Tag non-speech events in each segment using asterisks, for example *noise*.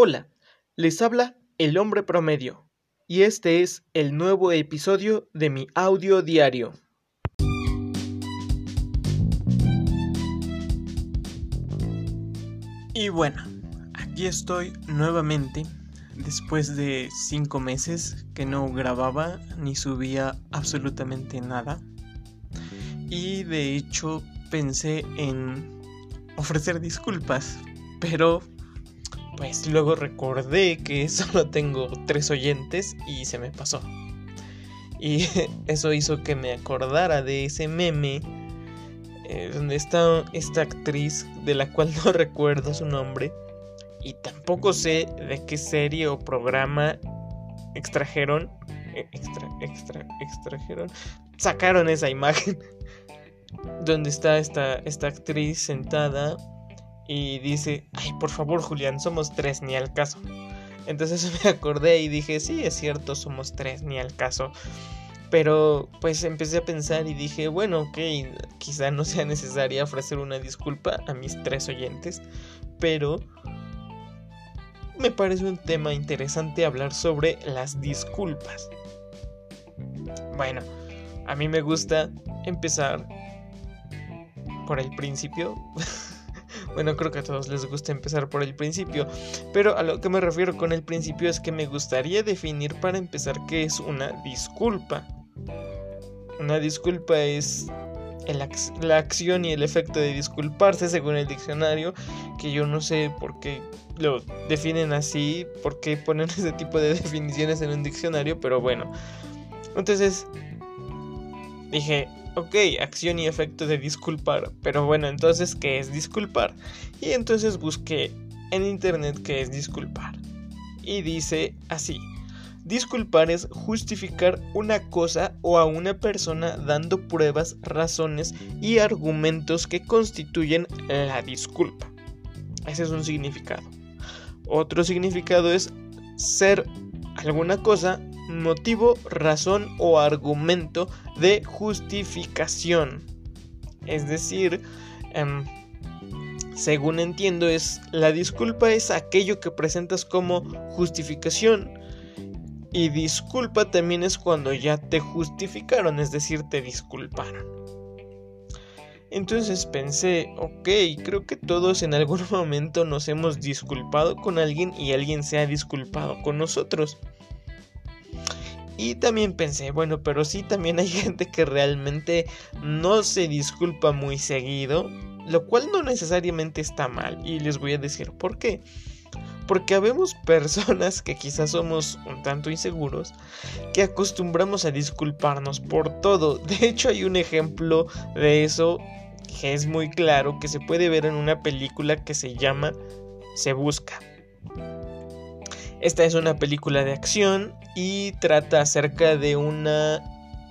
Hola, les habla el hombre promedio y este es el nuevo episodio de mi audio diario. Y bueno, aquí estoy nuevamente después de cinco meses que no grababa ni subía absolutamente nada. Y de hecho pensé en ofrecer disculpas, pero pues luego recordé que *laughs* solo tengo tres oyentes y se me pasó. Y *laughs* eso hizo que me acordara de ese meme eh, donde está esta actriz de la cual *laughs* no recuerdo su nombre y tampoco sé de qué serie o programa extrajeron eh, extra, extra, extrajeron sacaron esa imagen donde está esta, esta actriz sentada y dice, ay, por favor Julián, somos tres, ni al caso. Entonces *laughs* me acordé y dije, sí, es cierto, somos tres, ni al caso. Pero pues empecé a pensar y dije, bueno, ok, quizá no sea necesaria ofrecer una disculpa a mis tres oyentes, pero me parece un tema interesante hablar sobre las disculpas. Bueno, a mí me gusta empezar por el principio. *laughs* Bueno, creo que a todos les gusta empezar por el principio, pero a lo que me refiero con el principio es que me gustaría definir para empezar qué es una disculpa. Una disculpa es la acción y el efecto de disculparse según el diccionario, que yo no sé por qué lo definen así, por qué ponen *laughs* ese tipo de definiciones en un diccionario, pero bueno. Entonces, dije, ok, acción y efecto de disculpar, pero bueno, entonces, ¿qué es disculpar? Y entonces busqué en internet qué es disculpar. Y dice así, disculpar es justificar una cosa o a una persona dando pruebas, razones y argumentos que constituyen la disculpa. Ese es un significado. Otro significado es ser alguna cosa motivo, razón o argumento de justificación. Es decir, em, según entiendo, es la disculpa es aquello que presentas como justificación. Y disculpa también es cuando ya te justificaron, es decir, te disculparon. Entonces pensé, ok, creo que todos en algún *laughs* momento nos hemos disculpado con alguien y alguien se ha disculpado con nosotros. Y también pensé, bueno, pero sí también hay *laughs* gente que realmente no se disculpa muy seguido, lo cual no necesariamente está mal, y les voy a decir por qué. Porque habemos *laughs* personas que quizás somos un tanto inseguros, que acostumbramos a disculparnos por todo. De hecho, hay un ejemplo de eso que es muy claro, que se puede ver en una película que se llama Se Busca. Esta es una película de acción y trata acerca de una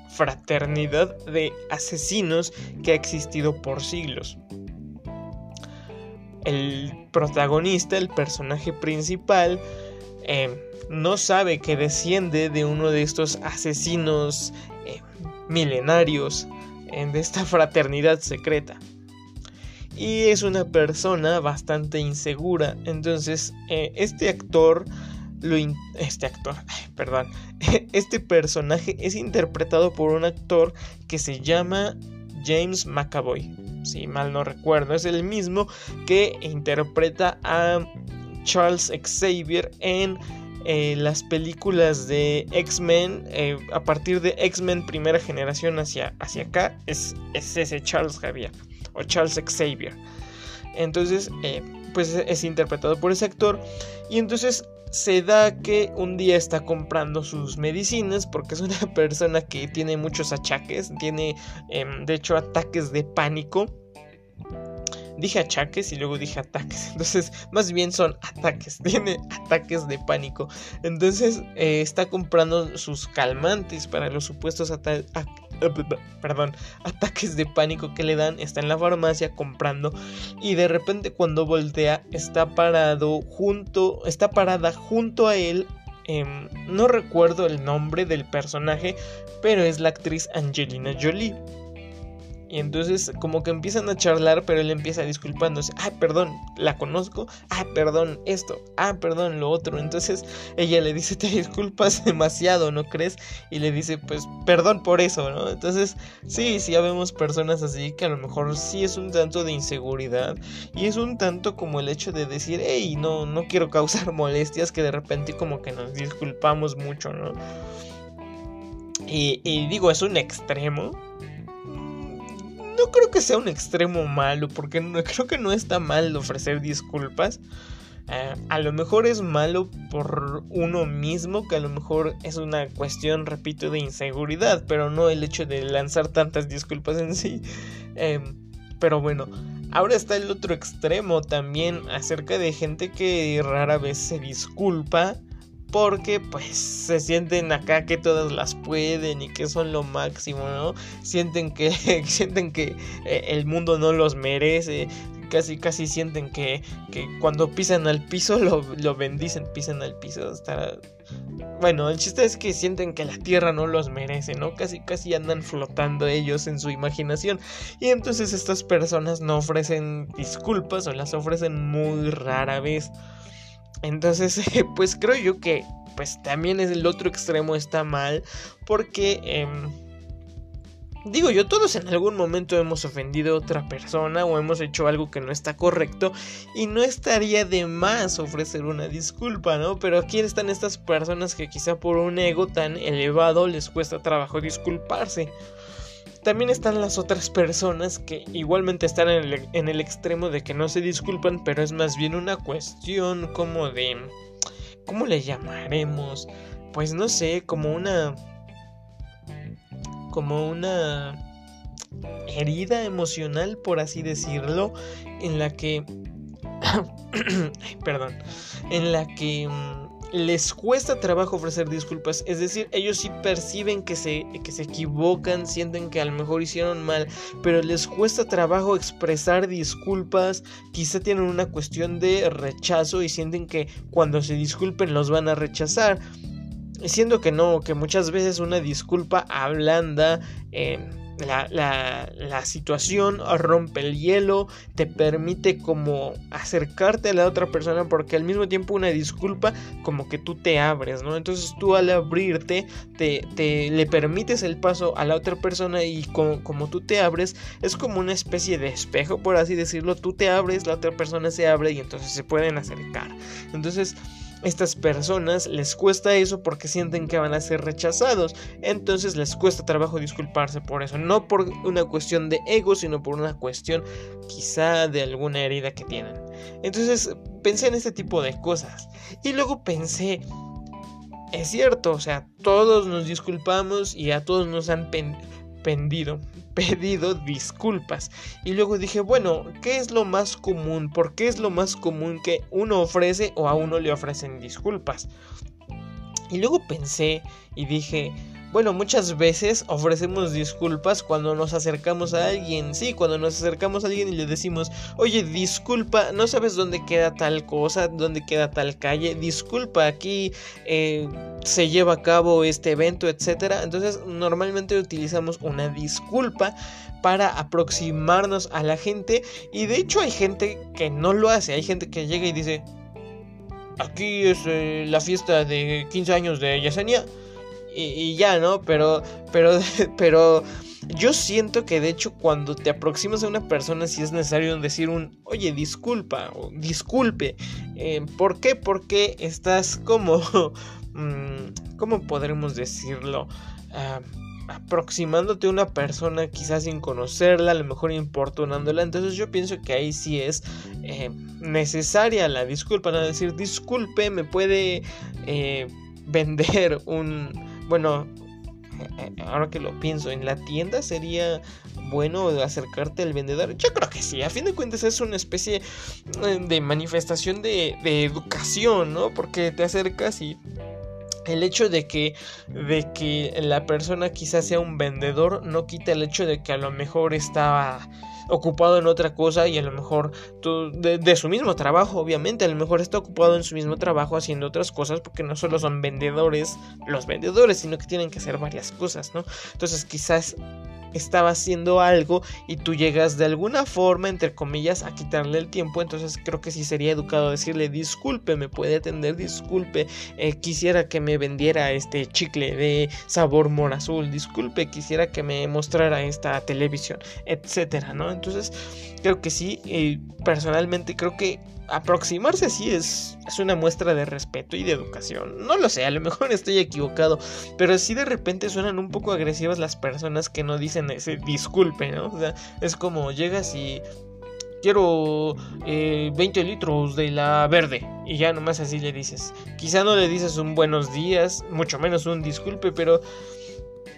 fraternidad de asesinos que ha existido por siglos. El protagonista, el personaje principal, eh, no sabe que desciende de uno de estos asesinos eh, milenarios eh, de esta *laughs* fraternidad secreta. Y es una persona bastante insegura. Entonces, este actor este actor, *laughs* perdón, *laughs* este personaje es interpretado por un actor que se llama James McAvoy. Si mal no recuerdo, es el mismo que interpreta a Charles Xavier en eh, las películas de X-Men, eh, a partir de X-Men primera generación hacia, hacia acá, es, ese Charles Javier o Charles Xavier. Entonces, eh, pues es interpretado por ese actor. Y entonces se da que un día está comprando sus medicinas porque es una *laughs* persona que tiene muchos achaques, tiene em, de hecho ataques de pánico. Dije achaques y luego dije ataques. *laughs* Entonces, más bien son ataques. *laughs* Tiene ataques de pánico. Entonces, eh, está comprando sus calmantes para los supuestos ataques perdón, *laughs* ataques de pánico que le dan, está en la farmacia comprando y de repente cuando voltea está parado junto, está parada junto a él, em, no recuerdo el nombre del personaje, pero es la actriz Angelina Jolie. Y entonces como que empiezan a charlar, pero él empieza disculpándose. Ah, perdón, la conozco. Ah, perdón, esto. Ah, perdón, lo otro. Entonces ella le dice, te disculpas *laughs* demasiado, ¿no crees? Y le dice, pues, perdón por eso, ¿no? Entonces, sí, sí, ya vemos personas así que a lo mejor sí es un tanto de inseguridad. Y es un tanto como el hecho de decir, hey, no, no quiero causar *laughs* molestias, que de repente como que nos disculpamos mucho, ¿no? Y, y digo, es un extremo no creo que sea un extremo malo, porque no, *laughs* creo que no está mal ofrecer disculpas. Eh, a lo mejor es malo por uno mismo, que a lo mejor es una cuestión, repito, de inseguridad, pero no el hecho de lanzar tantas disculpas en sí. Em, pero bueno, ahora está el otro extremo también acerca de gente que rara vez se disculpa porque pues se sienten acá que todas las pueden y que son lo máximo, ¿no? Sienten que *laughs* sienten que eh, el mundo no los merece, casi casi sienten que, que cuando pisan al piso *laughs* lo, lo bendicen, pisan al piso hasta bueno, el chiste es que sienten que la tierra no los merece, ¿no? Casi casi andan flotando ellos en su imaginación. Y entonces estas personas no ofrecen disculpas o las ofrecen muy rara vez. Entonces, *laughs* pues creo yo que pues también es el otro extremo está mal porque em, digo yo todos en algún momento hemos ofendido a otra persona o hemos hecho algo que no está correcto y no estaría de más ofrecer una disculpa, ¿no? Pero aquí están estas personas que quizá por un ego tan elevado les cuesta trabajo disculparse. También están las otras personas que igualmente están en el, extremo de que no se disculpan, pero es más bien una cuestión como de... ¿Cómo le llamaremos? Pues no sé, como una... Como una herida emocional, por así decirlo, en la que... *coughs* perdón. En la que mm, les cuesta trabajo ofrecer disculpas, es decir, ellos sí perciben que se, que se equivocan, sienten que a lo mejor hicieron mal, pero les cuesta trabajo expresar disculpas, quizá tienen una cuestión de rechazo y sienten que cuando se disculpen los van a rechazar. Siendo que no, que muchas veces una disculpa ablanda. Eh, la, la, situación rompe el hielo, te permite como acercarte a la otra persona porque al mismo tiempo una disculpa como que tú te abres, ¿no? Entonces tú al abrirte te, te le permites el paso a la otra persona y como, como tú te abres es como una especie de espejo, por así decirlo, tú te abres, la otra persona se abre y entonces se pueden acercar. Entonces estas personas les cuesta eso porque sienten que van a ser rechazados. Entonces les cuesta trabajo disculparse por eso. No por una cuestión de ego, sino por una cuestión quizá de alguna herida que tienen. Entonces pensé en este tipo de cosas. Y luego pensé, es cierto, o sea, todos nos disculpamos y a todos nos han pendido, *laughs* pedido disculpas. Y luego dije, bueno, ¿qué es lo más común? ¿Por qué es lo más común que uno ofrece o a uno le ofrecen disculpas? Y luego pensé y dije, bueno, muchas veces ofrecemos disculpas cuando nos acercamos a alguien. Sí, cuando nos acercamos a alguien y le decimos, oye, disculpa, no sabes dónde queda tal cosa, dónde queda tal calle. Disculpa, aquí eh, se lleva a cabo este evento, etc. Entonces, normalmente utilizamos una disculpa para aproximarnos a la gente. Y de hecho, hay gente que no lo hace. Hay gente que llega y dice, aquí es eh, la fiesta de 15 años de Yesenia y, ya, ¿no? Pero, pero, *laughs* pero yo siento que de hecho cuando te aproximas a una persona si es necesario decir un, oye, disculpa o disculpe. Eh, ¿Por qué? Porque estás como, *laughs* mm, ¿cómo podremos decirlo? Ah, aproximándote a una persona quizás sin conocerla, a lo mejor importunándola. Entonces yo pienso que ahí sí es eh, necesaria la disculpa, no decir disculpe, me puede eh, *laughs* vender un bueno, eh, ahora que lo pienso, en la tienda sería bueno acercarte al vendedor. Yo creo que sí, a fin de cuentas es una especie eh, de manifestación de, educación, ¿no? Porque te acercas y el hecho de que, de que la persona quizás sea un vendedor no quita el hecho de que a lo mejor estaba ocupado en otra cosa y a lo mejor de, su mismo trabajo, obviamente, a lo mejor está ocupado en su mismo trabajo haciendo otras cosas porque no solo son vendedores los vendedores, sino que tienen que hacer varias cosas, ¿no? Entonces quizás estaba haciendo algo y tú llegas de alguna forma, entre comillas, a quitarle el tiempo, entonces creo que sí sería educado decirle disculpe, me puede atender, disculpe, eh, quisiera que me vendiera este chicle de sabor mora azul, disculpe, quisiera que me mostrara esta televisión, etcétera, ¿no? Entonces creo que sí, y personalmente creo que aproximarse así es, es una muestra de respeto y de educación. No lo sé, a lo mejor *laughs* estoy equivocado, pero sí de repente suenan un poco agresivas las personas que no dicen ese disculpe, ¿no? O sea, es como llegas y quiero 20 eh, litros de la verde. Y ya nomás así le dices. Quizá no le dices un buenos días, mucho menos un disculpe, pero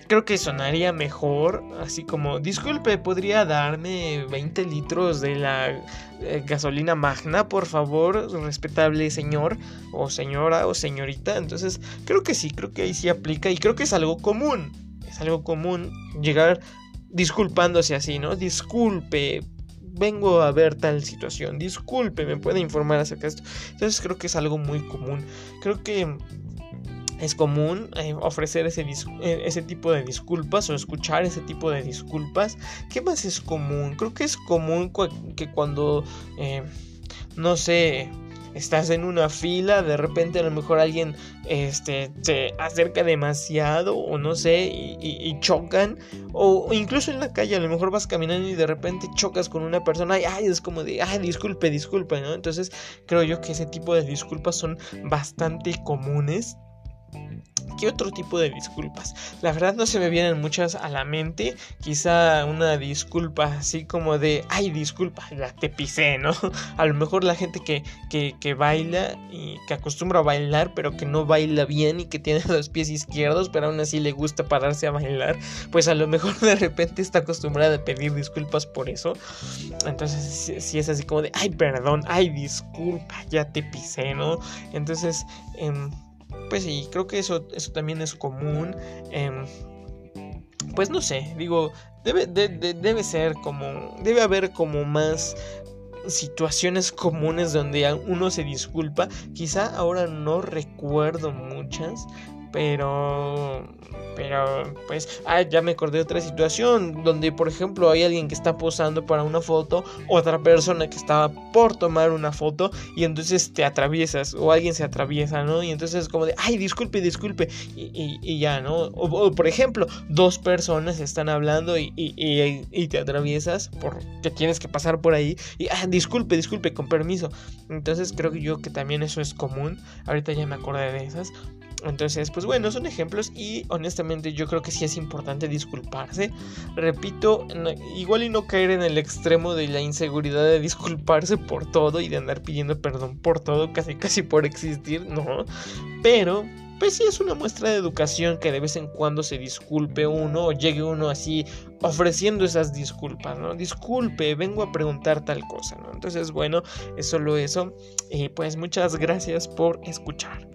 creo que sonaría mejor, así como, disculpe, ¿podría darme 20 litros de la eh, gasolina magna, por favor, respetable señor o señora o señorita? Entonces, creo que sí, creo que ahí sí aplica y creo que es algo común, es algo común llegar disculpándose así, ¿no? Disculpe, vengo a ver tal situación, disculpe, me puede informar acerca de esto. Entonces creo que es algo muy común. Creo que es común eh, ofrecer ese, eh, ese, tipo de disculpas o escuchar ese tipo de disculpas. ¿Qué más es común? Creo que es común que cuando, eh, no sé, estás en una fila, de repente a lo mejor alguien este, se acerca demasiado o no sé, y, chocan, o, incluso en la calle a lo mejor vas caminando y de repente chocas con una persona y ay, es como de, ay, disculpe, disculpe, ¿no? Entonces creo yo que ese tipo de disculpas son bastante comunes ¿Qué otro tipo de disculpas? La verdad no se me vienen muchas a la mente. Quizá una disculpa así como de, ay, disculpa, ya te pisé, ¿no? *laughs* A lo mejor la gente que, que, baila y que acostumbra a bailar, pero que no baila bien y que tiene *laughs* los pies izquierdos, pero aún así le gusta pararse a bailar, pues a lo mejor de repente está acostumbrada a pedir disculpas por eso. Entonces, si, es así como de, ay, perdón, ay, disculpa, ya te pisé, ¿no? Entonces, eh, pues sí, creo que eso, eso también es común. Em, pues no sé, digo, debe, debe ser como, debe haber como más situaciones comunes donde uno se disculpa. Quizá ahora no recuerdo muchas, pero pero pues ah, ya me acordé de otra situación donde por ejemplo hay alguien que está posando para una foto otra persona que estaba por tomar una foto y entonces te atraviesas o alguien se atraviesa no y entonces es como de ay disculpe disculpe y, ya no o, por ejemplo dos personas están hablando y, y, te atraviesas porque tienes que pasar por ahí y ah, disculpe disculpe con permiso entonces creo que yo que también eso es común ahorita ya me acordé de esas entonces, pues bueno, son ejemplos y honestamente yo creo que sí es importante disculparse. Repito, igual y no caer en el extremo de la inseguridad de disculparse por todo y de andar pidiendo perdón por todo, casi casi por existir, no. Pero, pues sí es una muestra de educación que de vez en cuando se disculpe uno o llegue uno así ofreciendo esas disculpas, ¿no? Disculpe, vengo a preguntar tal cosa, ¿no? Entonces, bueno, es solo eso. Y pues muchas gracias por escuchar.